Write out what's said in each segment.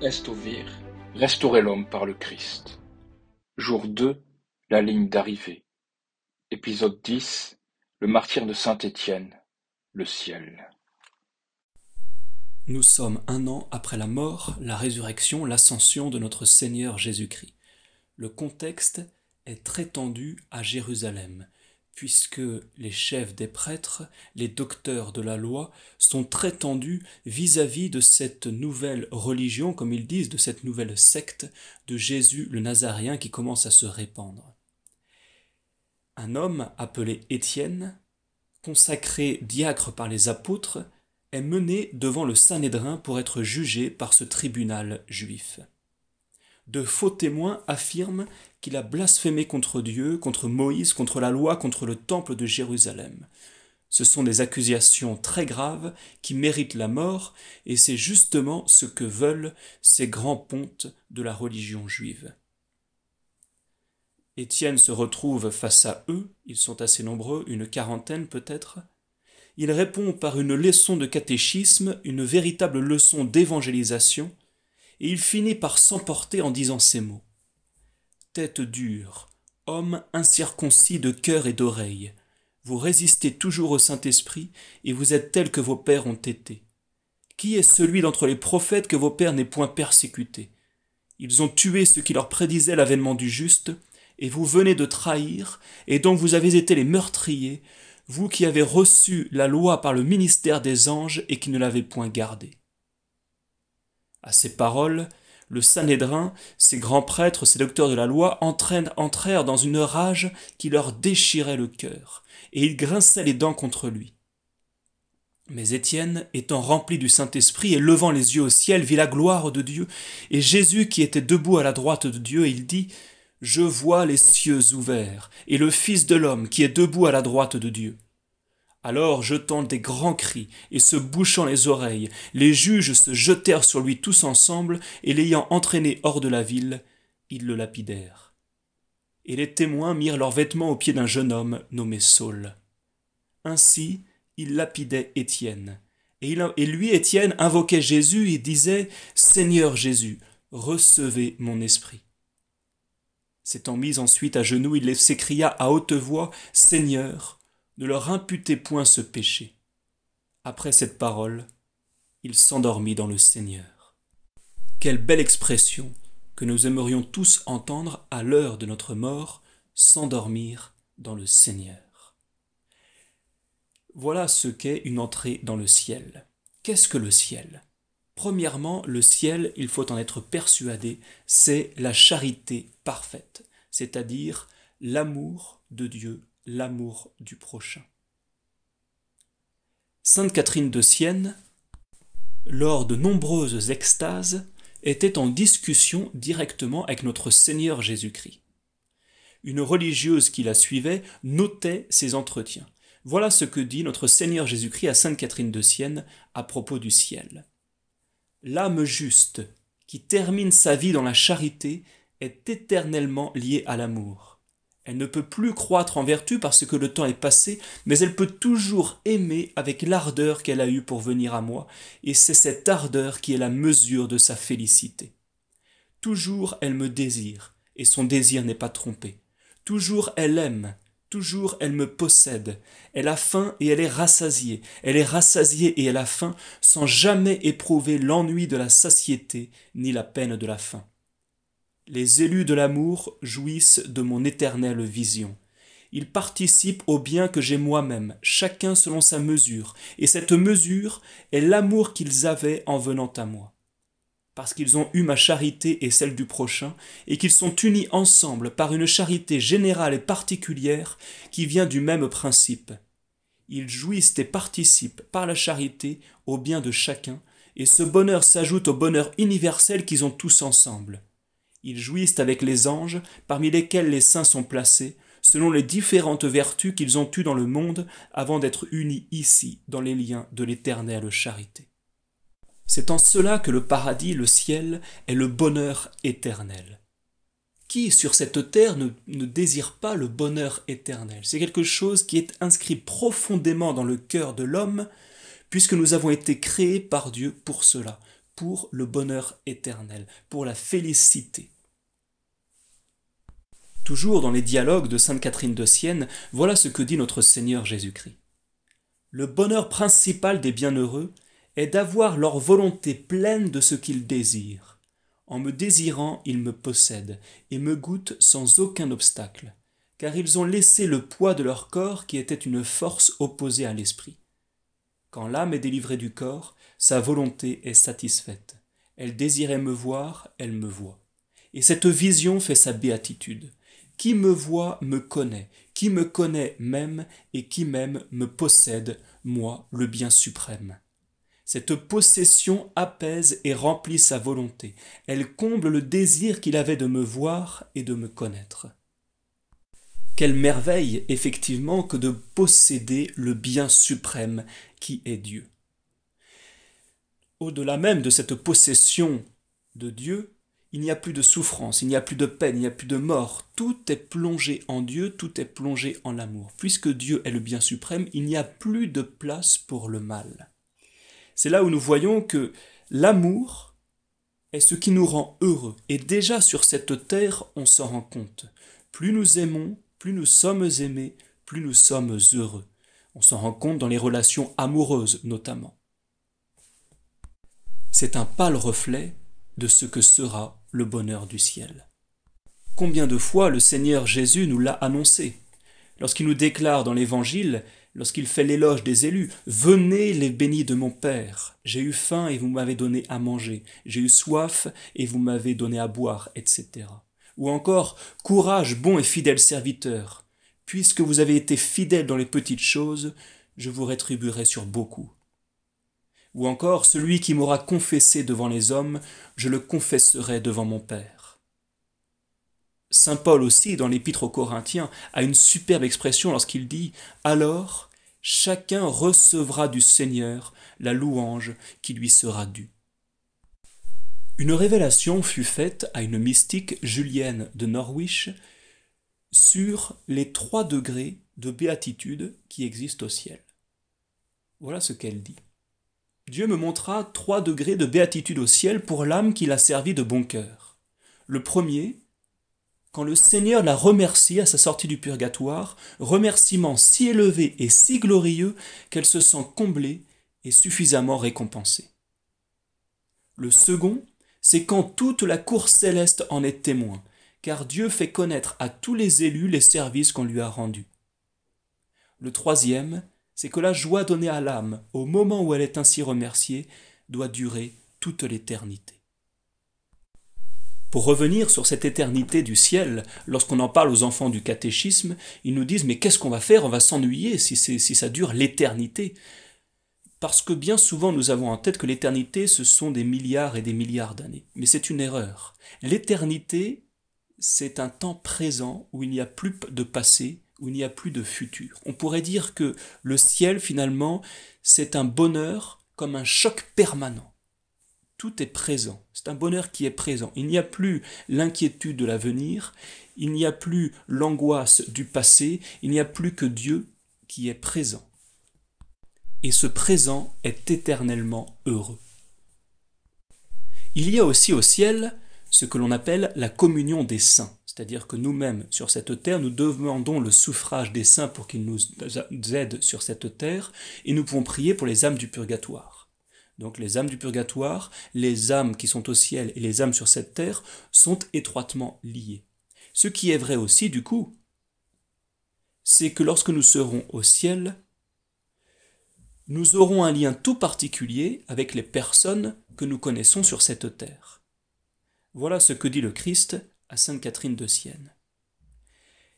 Est ovir, restaurer l'homme par le Christ. Jour 2, la ligne d'arrivée. Épisode 10, le martyr de Saint-Étienne, le ciel. Nous sommes un an après la mort, la résurrection, l'ascension de notre Seigneur Jésus-Christ. Le contexte est très tendu à Jérusalem puisque les chefs des prêtres, les docteurs de la loi, sont très tendus vis-à-vis de cette nouvelle religion, comme ils disent, de cette nouvelle secte de Jésus le Nazaréen qui commence à se répandre. Un homme appelé Étienne, consacré diacre par les apôtres, est mené devant le Sanhédrin pour être jugé par ce tribunal juif de faux témoins affirment qu'il a blasphémé contre Dieu, contre Moïse, contre la loi, contre le temple de Jérusalem. Ce sont des accusations très graves qui méritent la mort, et c'est justement ce que veulent ces grands pontes de la religion juive. Étienne se retrouve face à eux, ils sont assez nombreux, une quarantaine peut-être. Il répond par une leçon de catéchisme, une véritable leçon d'évangélisation, et il finit par s'emporter en disant ces mots. Tête dure, homme incirconcis de cœur et d'oreille, vous résistez toujours au Saint-Esprit, et vous êtes tel que vos pères ont été. Qui est celui d'entre les prophètes que vos pères n'aient point persécuté? Ils ont tué ceux qui leur prédisaient l'avènement du juste, et vous venez de trahir, et dont vous avez été les meurtriers, vous qui avez reçu la loi par le ministère des anges et qui ne l'avez point gardée. À ces paroles, le Sanhédrin, ces grands prêtres, ces docteurs de la loi entrèrent dans une rage qui leur déchirait le cœur, et ils grinçaient les dents contre lui. Mais Étienne, étant rempli du Saint-Esprit et levant les yeux au ciel, vit la gloire de Dieu, et Jésus qui était debout à la droite de Dieu, il dit, Je vois les cieux ouverts, et le Fils de l'homme qui est debout à la droite de Dieu. Alors, jetant des grands cris et se bouchant les oreilles, les juges se jetèrent sur lui tous ensemble, et l'ayant entraîné hors de la ville, ils le lapidèrent. Et les témoins mirent leurs vêtements aux pieds d'un jeune homme nommé Saul. Ainsi, ils lapidaient Étienne. Et, et lui, Étienne, invoquait Jésus et disait Seigneur Jésus, recevez mon esprit. S'étant mis ensuite à genoux, il s'écria à haute voix Seigneur, ne leur imputez point ce péché. Après cette parole, il s'endormit dans le Seigneur. Quelle belle expression que nous aimerions tous entendre à l'heure de notre mort, s'endormir dans le Seigneur. Voilà ce qu'est une entrée dans le ciel. Qu'est-ce que le ciel? Premièrement, le ciel, il faut en être persuadé, c'est la charité parfaite, c'est-à-dire l'amour de Dieu l'amour du prochain. Sainte Catherine de Sienne, lors de nombreuses extases, était en discussion directement avec notre Seigneur Jésus-Christ. Une religieuse qui la suivait notait ces entretiens. Voilà ce que dit notre Seigneur Jésus-Christ à Sainte Catherine de Sienne à propos du ciel. L'âme juste, qui termine sa vie dans la charité, est éternellement liée à l'amour. Elle ne peut plus croître en vertu parce que le temps est passé, mais elle peut toujours aimer avec l'ardeur qu'elle a eue pour venir à moi, et c'est cette ardeur qui est la mesure de sa félicité. Toujours elle me désire, et son désir n'est pas trompé. Toujours elle aime, toujours elle me possède. Elle a faim et elle est rassasiée. Elle est rassasiée et elle a faim sans jamais éprouver l'ennui de la satiété ni la peine de la faim. Les élus de l'amour jouissent de mon éternelle vision. Ils participent au bien que j'ai moi-même, chacun selon sa mesure, et cette mesure est l'amour qu'ils avaient en venant à moi. Parce qu'ils ont eu ma charité et celle du prochain, et qu'ils sont unis ensemble par une charité générale et particulière qui vient du même principe. Ils jouissent et participent par la charité au bien de chacun, et ce bonheur s'ajoute au bonheur universel qu'ils ont tous ensemble. Ils jouissent avec les anges, parmi lesquels les saints sont placés, selon les différentes vertus qu'ils ont eues dans le monde avant d'être unis ici dans les liens de l'éternelle charité. C'est en cela que le paradis, le ciel, est le bonheur éternel. Qui sur cette terre ne, ne désire pas le bonheur éternel? C'est quelque chose qui est inscrit profondément dans le cœur de l'homme, puisque nous avons été créés par Dieu pour cela pour le bonheur éternel, pour la félicité. Toujours dans les dialogues de Sainte Catherine de Sienne, voilà ce que dit notre Seigneur Jésus-Christ. Le bonheur principal des bienheureux est d'avoir leur volonté pleine de ce qu'ils désirent. En me désirant, ils me possèdent et me goûtent sans aucun obstacle, car ils ont laissé le poids de leur corps qui était une force opposée à l'esprit. Quand l'âme est délivrée du corps, sa volonté est satisfaite. Elle désirait me voir, elle me voit. Et cette vision fait sa béatitude. Qui me voit me connaît, qui me connaît m'aime, et qui m'aime me possède, moi, le bien suprême. Cette possession apaise et remplit sa volonté. Elle comble le désir qu'il avait de me voir et de me connaître. Quelle merveille, effectivement, que de posséder le bien suprême qui est Dieu. Au-delà même de cette possession de Dieu, il n'y a plus de souffrance, il n'y a plus de peine, il n'y a plus de mort. Tout est plongé en Dieu, tout est plongé en l'amour. Puisque Dieu est le bien suprême, il n'y a plus de place pour le mal. C'est là où nous voyons que l'amour est ce qui nous rend heureux. Et déjà sur cette terre, on s'en rend compte. Plus nous aimons, plus nous sommes aimés, plus nous sommes heureux. On s'en rend compte dans les relations amoureuses notamment. C'est un pâle reflet de ce que sera le bonheur du ciel. Combien de fois le Seigneur Jésus nous l'a annoncé Lorsqu'il nous déclare dans l'Évangile, lorsqu'il fait l'éloge des élus, Venez les bénis de mon Père, j'ai eu faim et vous m'avez donné à manger, j'ai eu soif et vous m'avez donné à boire, etc. Ou encore, Courage, bon et fidèle serviteur, puisque vous avez été fidèle dans les petites choses, je vous rétribuerai sur beaucoup. Ou encore, celui qui m'aura confessé devant les hommes, je le confesserai devant mon Père. Saint Paul aussi, dans l'Épître aux Corinthiens, a une superbe expression lorsqu'il dit Alors, chacun recevra du Seigneur la louange qui lui sera due. Une révélation fut faite à une mystique julienne de Norwich sur les trois degrés de béatitude qui existent au ciel. Voilà ce qu'elle dit. Dieu me montra trois degrés de béatitude au ciel pour l'âme qui l'a servi de bon cœur. Le premier, quand le Seigneur la remercie à sa sortie du purgatoire, remerciement si élevé et si glorieux qu'elle se sent comblée et suffisamment récompensée. Le second, c'est quand toute la cour céleste en est témoin, car Dieu fait connaître à tous les élus les services qu'on lui a rendus. Le troisième, c'est que la joie donnée à l'âme au moment où elle est ainsi remerciée doit durer toute l'éternité. Pour revenir sur cette éternité du ciel, lorsqu'on en parle aux enfants du catéchisme, ils nous disent mais qu'est-ce qu'on va faire? On va s'ennuyer si, ça dure l'éternité. Parce que bien souvent nous avons en tête que l'éternité ce sont des milliards et des milliards d'années. Mais c'est une erreur. L'éternité, c'est un temps présent où il n'y a plus de passé, où il n'y a plus de futur. On pourrait dire que le ciel, finalement, c'est un bonheur comme un choc permanent. Tout est présent. C'est un bonheur qui est présent. Il n'y a plus l'inquiétude de l'avenir, il n'y a plus l'angoisse du passé, il n'y a plus que Dieu qui est présent. Et ce présent est éternellement heureux. Il y a aussi au ciel ce que l'on appelle la communion des saints. C'est-à-dire que nous-mêmes, sur cette terre, nous demandons le suffrage des saints pour qu'ils nous aident sur cette terre, et nous pouvons prier pour les âmes du purgatoire. Donc les âmes du purgatoire, les âmes qui sont au ciel et les âmes sur cette terre sont étroitement liées. Ce qui est vrai aussi, du coup, c'est que lorsque nous serons au ciel, nous aurons un lien tout particulier avec les personnes que nous connaissons sur cette terre. Voilà ce que dit le Christ à Sainte Catherine de Sienne.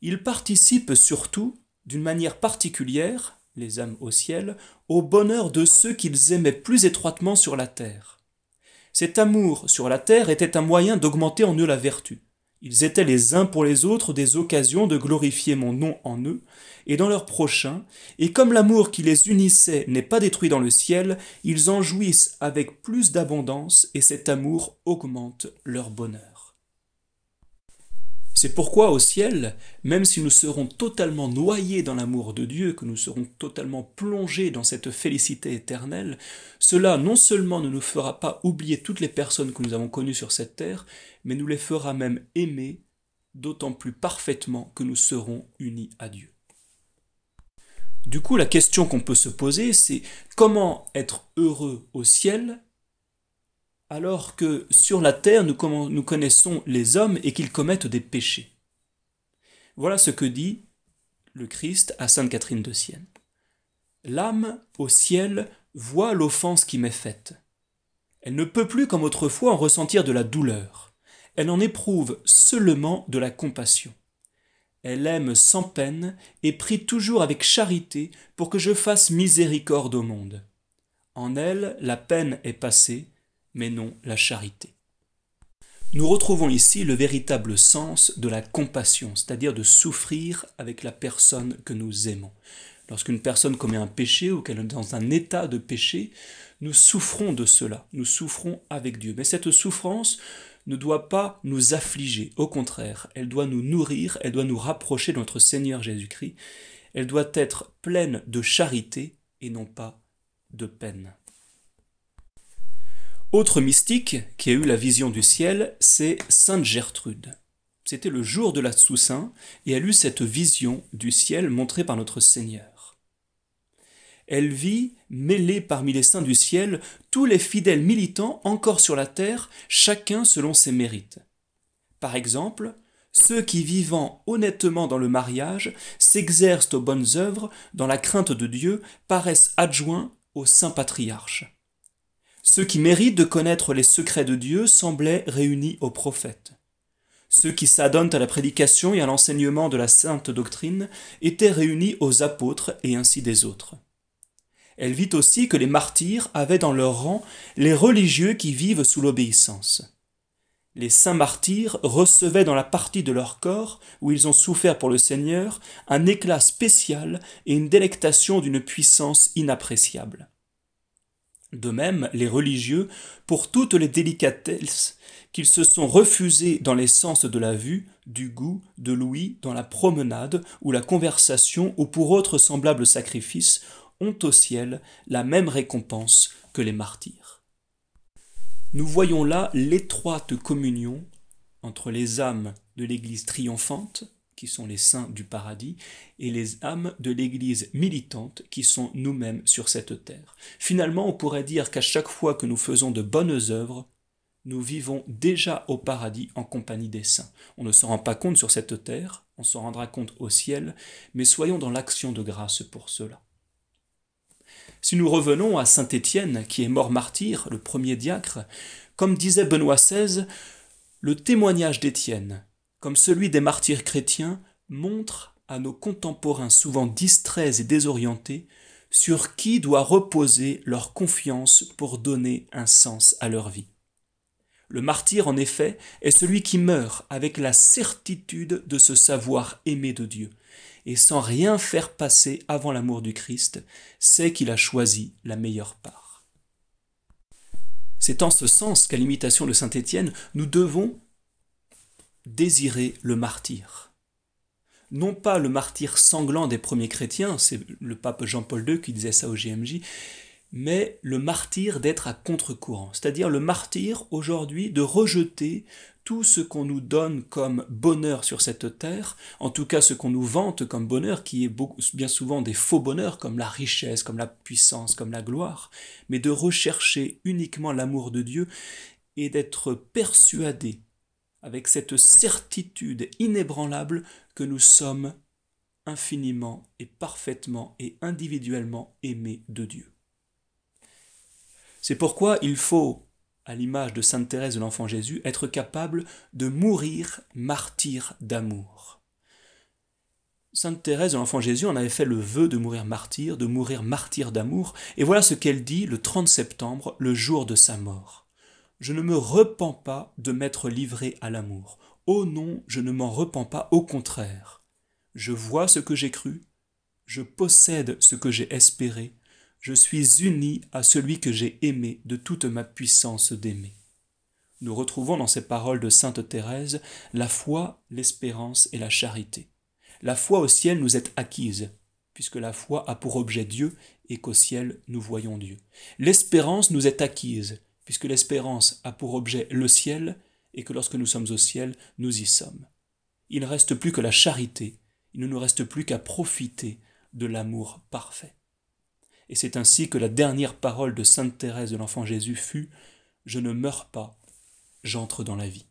Ils participent surtout, d'une manière particulière, les âmes au ciel, au bonheur de ceux qu'ils aimaient plus étroitement sur la terre. Cet amour sur la terre était un moyen d'augmenter en eux la vertu. Ils étaient les uns pour les autres des occasions de glorifier mon nom en eux et dans leurs prochains, et comme l'amour qui les unissait n'est pas détruit dans le ciel, ils en jouissent avec plus d'abondance et cet amour augmente leur bonheur. C'est pourquoi au ciel, même si nous serons totalement noyés dans l'amour de Dieu, que nous serons totalement plongés dans cette félicité éternelle, cela non seulement ne nous fera pas oublier toutes les personnes que nous avons connues sur cette terre, mais nous les fera même aimer d'autant plus parfaitement que nous serons unis à Dieu. Du coup, la question qu'on peut se poser, c'est comment être heureux au ciel alors que sur la terre nous, connaissons les hommes et qu'ils commettent des péchés. Voilà ce que dit le Christ à Sainte Catherine de Sienne. L'âme au ciel voit l'offense qui m'est faite. Elle ne peut plus comme autrefois en ressentir de la douleur. Elle en éprouve seulement de la compassion. Elle aime sans peine et prie toujours avec charité pour que je fasse miséricorde au monde. En elle, la peine est passée, mais non la charité. Nous retrouvons ici le véritable sens de la compassion, c'est-à-dire de souffrir avec la personne que nous aimons. Lorsqu'une personne commet un péché ou qu'elle est dans un état de péché, nous souffrons de cela, nous souffrons avec Dieu. Mais cette souffrance ne doit pas nous affliger, au contraire, elle doit nous nourrir, elle doit nous rapprocher de notre Seigneur Jésus-Christ, elle doit être pleine de charité et non pas de peine. Autre mystique qui a eu la vision du ciel, c'est Sainte Gertrude. C'était le jour de la Toussaint et elle eut cette vision du ciel montrée par notre Seigneur elle vit, mêlée parmi les saints du ciel, tous les fidèles militants encore sur la terre, chacun selon ses mérites. Par exemple, ceux qui, vivant honnêtement dans le mariage, s'exercent aux bonnes œuvres, dans la crainte de Dieu, paraissent adjoints au saint patriarche. Ceux qui méritent de connaître les secrets de Dieu semblaient réunis aux prophètes. Ceux qui s'adonnent à la prédication et à l'enseignement de la sainte doctrine étaient réunis aux apôtres et ainsi des autres. Elle vit aussi que les martyrs avaient dans leur rang les religieux qui vivent sous l'obéissance. Les saints martyrs recevaient dans la partie de leur corps où ils ont souffert pour le Seigneur un éclat spécial et une délectation d'une puissance inappréciable. De même, les religieux, pour toutes les délicatesses qu'ils se sont refusés dans les sens de la vue, du goût, de l'ouïe, dans la promenade ou la conversation ou pour autres semblables sacrifices, ont au ciel la même récompense que les martyrs. Nous voyons là l'étroite communion entre les âmes de l'Église triomphante, qui sont les saints du paradis, et les âmes de l'Église militante, qui sont nous-mêmes sur cette terre. Finalement, on pourrait dire qu'à chaque fois que nous faisons de bonnes œuvres, nous vivons déjà au paradis en compagnie des saints. On ne s'en rend pas compte sur cette terre, on s'en rendra compte au ciel, mais soyons dans l'action de grâce pour cela. Si nous revenons à saint Étienne, qui est mort martyr, le premier diacre, comme disait Benoît XVI, le témoignage d'Étienne, comme celui des martyrs chrétiens, montre à nos contemporains souvent distraits et désorientés sur qui doit reposer leur confiance pour donner un sens à leur vie. Le martyr, en effet, est celui qui meurt avec la certitude de se savoir aimé de Dieu, et sans rien faire passer avant l'amour du Christ, sait qu'il a choisi la meilleure part. C'est en ce sens qu'à l'imitation de Saint Étienne, nous devons désirer le martyr. Non pas le martyr sanglant des premiers chrétiens, c'est le pape Jean-Paul II qui disait ça au GMJ, mais le martyr d'être à contre-courant, c'est-à-dire le martyr aujourd'hui de rejeter tout ce qu'on nous donne comme bonheur sur cette terre, en tout cas ce qu'on nous vante comme bonheur, qui est bien souvent des faux bonheurs comme la richesse, comme la puissance, comme la gloire, mais de rechercher uniquement l'amour de Dieu et d'être persuadé avec cette certitude inébranlable que nous sommes infiniment et parfaitement et individuellement aimés de Dieu. C'est pourquoi il faut, à l'image de Sainte Thérèse de l'Enfant Jésus, être capable de mourir martyr d'amour. Sainte Thérèse de l'Enfant Jésus en avait fait le vœu de mourir martyr, de mourir martyr d'amour, et voilà ce qu'elle dit le 30 septembre, le jour de sa mort. Je ne me repens pas de m'être livré à l'amour. Oh non, je ne m'en repens pas, au contraire. Je vois ce que j'ai cru, je possède ce que j'ai espéré, je suis uni à celui que j'ai aimé de toute ma puissance d'aimer. nous retrouvons dans ces paroles de Sainte Thérèse la foi, l'espérance et la charité. La foi au ciel nous est acquise, puisque la foi a pour objet Dieu et qu'au ciel nous voyons Dieu. L'espérance nous est acquise, puisque l'espérance a pour objet le ciel et que lorsque nous sommes au ciel, nous y sommes. Il ne reste plus que la charité, il ne nous reste plus qu'à profiter de l'amour parfait. Et c'est ainsi que la dernière parole de Sainte Thérèse de l'Enfant Jésus fut Je ne meurs pas, j'entre dans la vie.